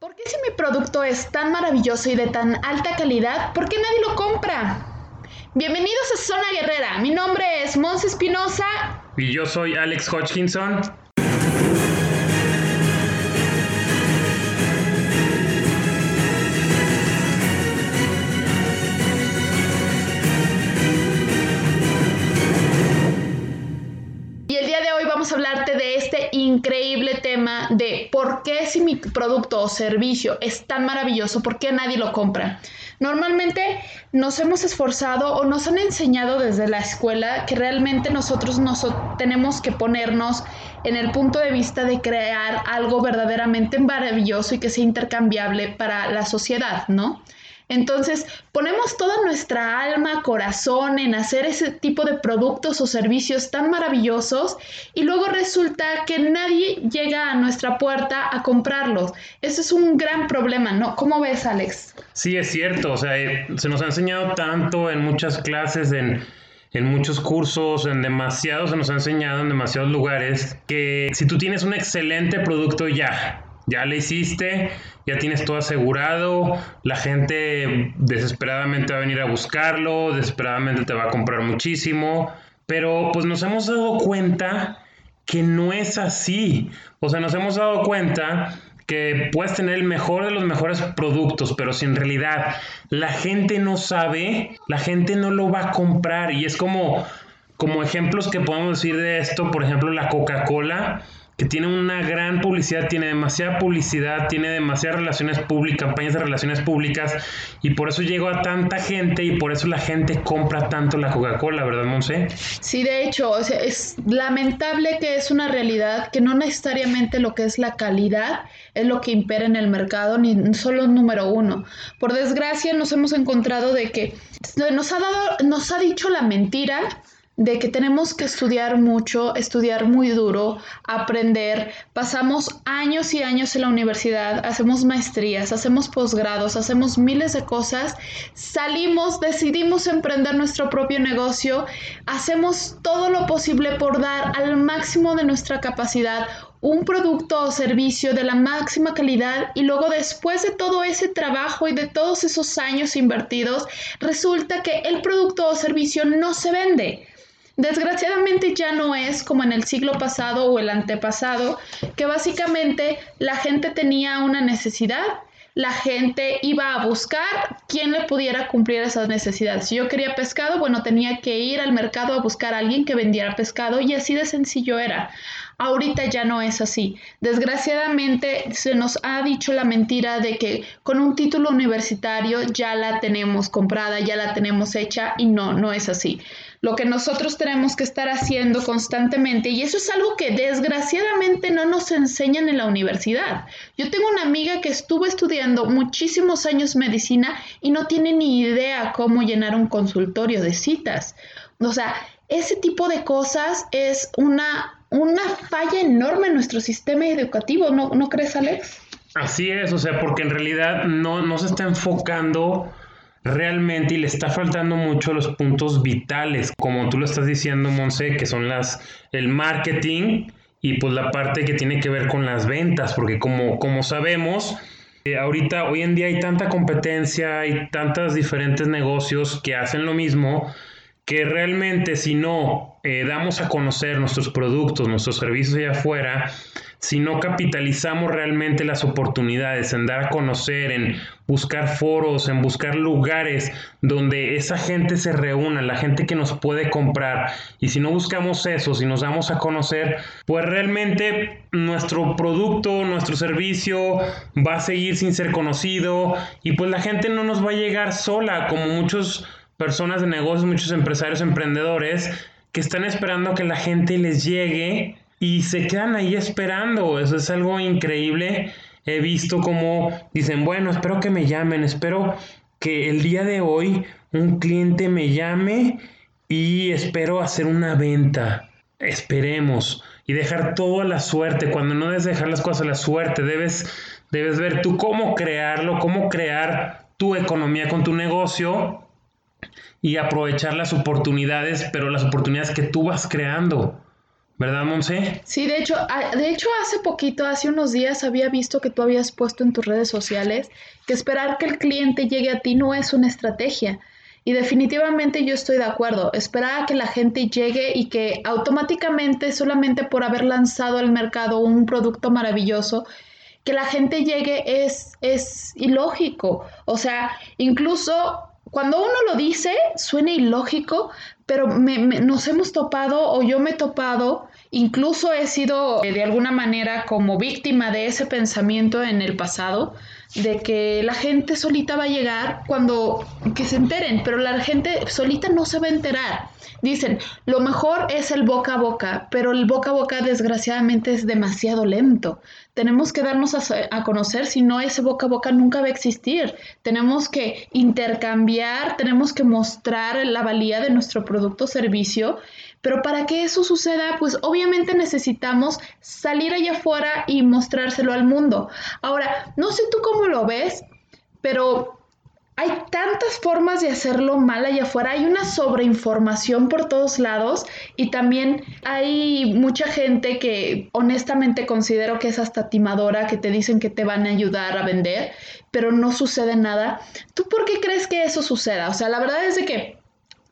¿Por qué si mi producto es tan maravilloso y de tan alta calidad, por qué nadie lo compra? Bienvenidos a Zona Guerrera. Mi nombre es Mons Espinosa. Y yo soy Alex Hodgkinson. Y el día de hoy vamos a hablarte de este increíble tema de por qué si mi producto o servicio es tan maravilloso, por qué nadie lo compra. Normalmente nos hemos esforzado o nos han enseñado desde la escuela que realmente nosotros nos tenemos que ponernos en el punto de vista de crear algo verdaderamente maravilloso y que sea intercambiable para la sociedad, ¿no? Entonces, ponemos toda nuestra alma, corazón en hacer ese tipo de productos o servicios tan maravillosos y luego resulta que nadie llega a nuestra puerta a comprarlos. Eso es un gran problema, ¿no? ¿Cómo ves, Alex? Sí, es cierto. O sea, eh, se nos ha enseñado tanto en muchas clases, en, en muchos cursos, en demasiados, se nos ha enseñado en demasiados lugares que si tú tienes un excelente producto ya, ya le hiciste, ya tienes todo asegurado, la gente desesperadamente va a venir a buscarlo, desesperadamente te va a comprar muchísimo, pero pues nos hemos dado cuenta que no es así, o sea, nos hemos dado cuenta que puedes tener el mejor de los mejores productos, pero si en realidad la gente no sabe, la gente no lo va a comprar. Y es como como ejemplos que podemos decir de esto, por ejemplo, la Coca-Cola que tiene una gran publicidad, tiene demasiada publicidad, tiene demasiadas relaciones públicas, campañas de relaciones públicas, y por eso llegó a tanta gente y por eso la gente compra tanto la Coca-Cola, ¿verdad, Monse? Sí, de hecho, es lamentable que es una realidad que no necesariamente lo que es la calidad es lo que impera en el mercado, ni solo número uno. Por desgracia, nos hemos encontrado de que nos ha dado, nos ha dicho la mentira de que tenemos que estudiar mucho, estudiar muy duro, aprender. Pasamos años y años en la universidad, hacemos maestrías, hacemos posgrados, hacemos miles de cosas, salimos, decidimos emprender nuestro propio negocio, hacemos todo lo posible por dar al máximo de nuestra capacidad un producto o servicio de la máxima calidad y luego después de todo ese trabajo y de todos esos años invertidos, resulta que el producto o servicio no se vende. Desgraciadamente ya no es como en el siglo pasado o el antepasado, que básicamente la gente tenía una necesidad, la gente iba a buscar quién le pudiera cumplir esas necesidades. Si yo quería pescado, bueno, tenía que ir al mercado a buscar a alguien que vendiera pescado y así de sencillo era. Ahorita ya no es así. Desgraciadamente se nos ha dicho la mentira de que con un título universitario ya la tenemos comprada, ya la tenemos hecha y no, no es así lo que nosotros tenemos que estar haciendo constantemente y eso es algo que desgraciadamente no nos enseñan en la universidad. Yo tengo una amiga que estuvo estudiando muchísimos años medicina y no tiene ni idea cómo llenar un consultorio de citas. O sea, ese tipo de cosas es una, una falla enorme en nuestro sistema educativo, ¿no, ¿no crees, Alex? Así es, o sea, porque en realidad no, no se está enfocando realmente y le está faltando mucho los puntos vitales, como tú lo estás diciendo, Monse, que son las el marketing y pues la parte que tiene que ver con las ventas, porque como, como sabemos, eh, ahorita, hoy en día hay tanta competencia, hay tantos diferentes negocios que hacen lo mismo, que realmente si no eh, damos a conocer nuestros productos, nuestros servicios allá afuera, si no capitalizamos realmente las oportunidades en dar a conocer, en buscar foros, en buscar lugares donde esa gente se reúna, la gente que nos puede comprar, y si no buscamos eso, si nos damos a conocer, pues realmente nuestro producto, nuestro servicio va a seguir sin ser conocido y pues la gente no nos va a llegar sola, como muchas personas de negocios, muchos empresarios, emprendedores, que están esperando que la gente les llegue y se quedan ahí esperando. Eso es algo increíble. He visto como dicen, bueno, espero que me llamen, espero que el día de hoy un cliente me llame y espero hacer una venta. Esperemos y dejar todo a la suerte. Cuando no debes dejar las cosas a la suerte, debes, debes ver tú cómo crearlo, cómo crear tu economía con tu negocio y aprovechar las oportunidades, pero las oportunidades que tú vas creando. ¿Verdad, Monse? Sí, de hecho, de hecho hace poquito, hace unos días había visto que tú habías puesto en tus redes sociales que esperar que el cliente llegue a ti no es una estrategia. Y definitivamente yo estoy de acuerdo. Esperar a que la gente llegue y que automáticamente, solamente por haber lanzado al mercado un producto maravilloso, que la gente llegue es, es ilógico. O sea, incluso cuando uno lo dice, suena ilógico, pero nos hemos topado o yo me he topado, incluso he sido eh, de alguna manera como víctima de ese pensamiento en el pasado, de que la gente solita va a llegar cuando que se enteren, pero la gente solita no se va a enterar. Dicen, lo mejor es el boca a boca, pero el boca a boca desgraciadamente es demasiado lento. Tenemos que darnos a, conocer, si no ese boca a boca nunca va a existir. Tenemos que intercambiar, tenemos que mostrar la valía de nuestro producto o servicio pero para que eso suceda, pues obviamente necesitamos salir allá afuera y mostrárselo al mundo. Ahora, no sé tú cómo lo ves, pero hay tantas formas de hacerlo mal allá afuera, hay una sobreinformación por todos lados y también hay mucha gente que honestamente considero que es hasta timadora, que te dicen que te van a ayudar a vender, pero no sucede nada. ¿Tú por qué crees que eso suceda? O sea, la verdad es de que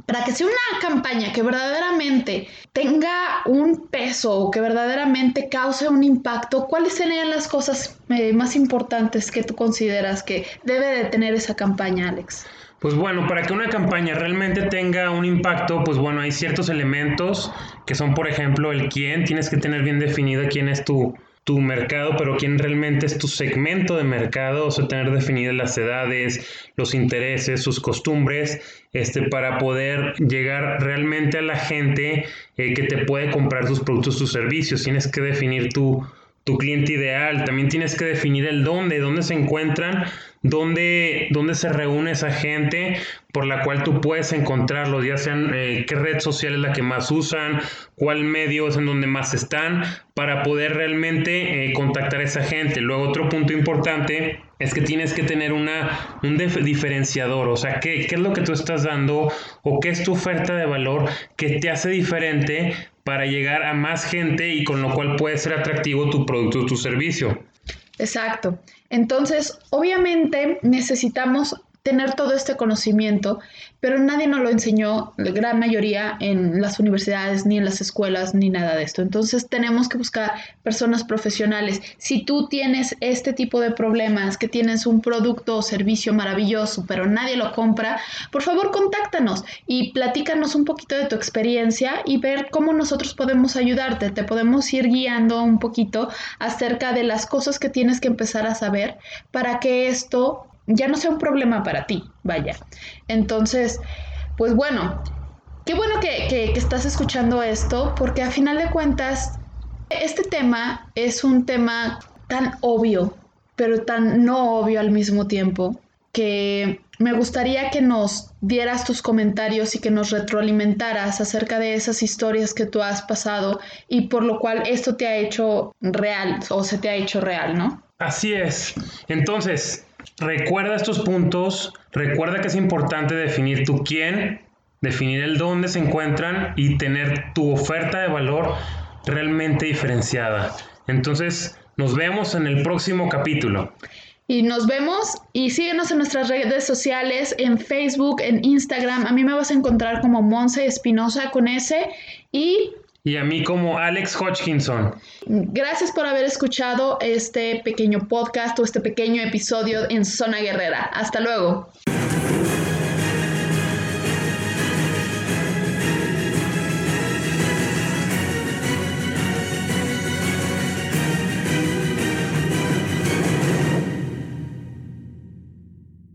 para que sea una campaña que verdaderamente tenga un peso o que verdaderamente cause un impacto, ¿cuáles serían las cosas eh, más importantes que tú consideras que debe de tener esa campaña, Alex? Pues bueno, para que una campaña realmente tenga un impacto, pues bueno, hay ciertos elementos que son, por ejemplo, el quién, tienes que tener bien definida quién es tu, tu mercado, pero quién realmente es tu segmento de mercado, o sea, tener definidas las edades, los intereses, sus costumbres, este, para poder llegar realmente a la gente eh, que te puede comprar tus productos, tus servicios. Tienes que definir tu, tu cliente ideal, también tienes que definir el dónde, dónde se encuentran dónde, dónde se reúne esa gente por la cual tú puedes encontrarlos, ya sean eh, qué red social es la que más usan, cuál medio es en donde más están, para poder realmente eh, contactar a esa gente. Luego otro punto importante es que tienes que tener una, un diferenciador, o sea, ¿qué, ¿qué es lo que tú estás dando o qué es tu oferta de valor que te hace diferente para llegar a más gente y con lo cual puede ser atractivo tu producto o tu servicio. Exacto. Entonces, obviamente necesitamos tener todo este conocimiento, pero nadie nos lo enseñó, la gran mayoría, en las universidades, ni en las escuelas, ni nada de esto. Entonces tenemos que buscar personas profesionales. Si tú tienes este tipo de problemas, que tienes un producto o servicio maravilloso, pero nadie lo compra, por favor contáctanos y platícanos un poquito de tu experiencia y ver cómo nosotros podemos ayudarte. Te podemos ir guiando un poquito acerca de las cosas que tienes que empezar a saber para que esto ya no sea un problema para ti, vaya. Entonces, pues bueno, qué bueno que, estás escuchando esto, porque a final de cuentas, este tema es un tema tan obvio, pero tan no obvio al mismo tiempo, que me gustaría que nos dieras tus comentarios y que nos retroalimentaras acerca de esas historias que tú has pasado y por lo cual esto te ha hecho real o se te ha hecho real, ¿no? Así es. Entonces, Recuerda estos puntos, recuerda que es importante definir tu quién, definir el dónde se encuentran y tener tu oferta de valor realmente diferenciada. Entonces, nos vemos en el próximo capítulo. Y nos vemos y síguenos en nuestras redes sociales, en Facebook, en Instagram. A mí me vas a encontrar como Monse Espinosa con S y y a mí como Alex Hodgkinson. Gracias por haber escuchado este pequeño podcast o este pequeño episodio en Zona Guerrera. Hasta luego.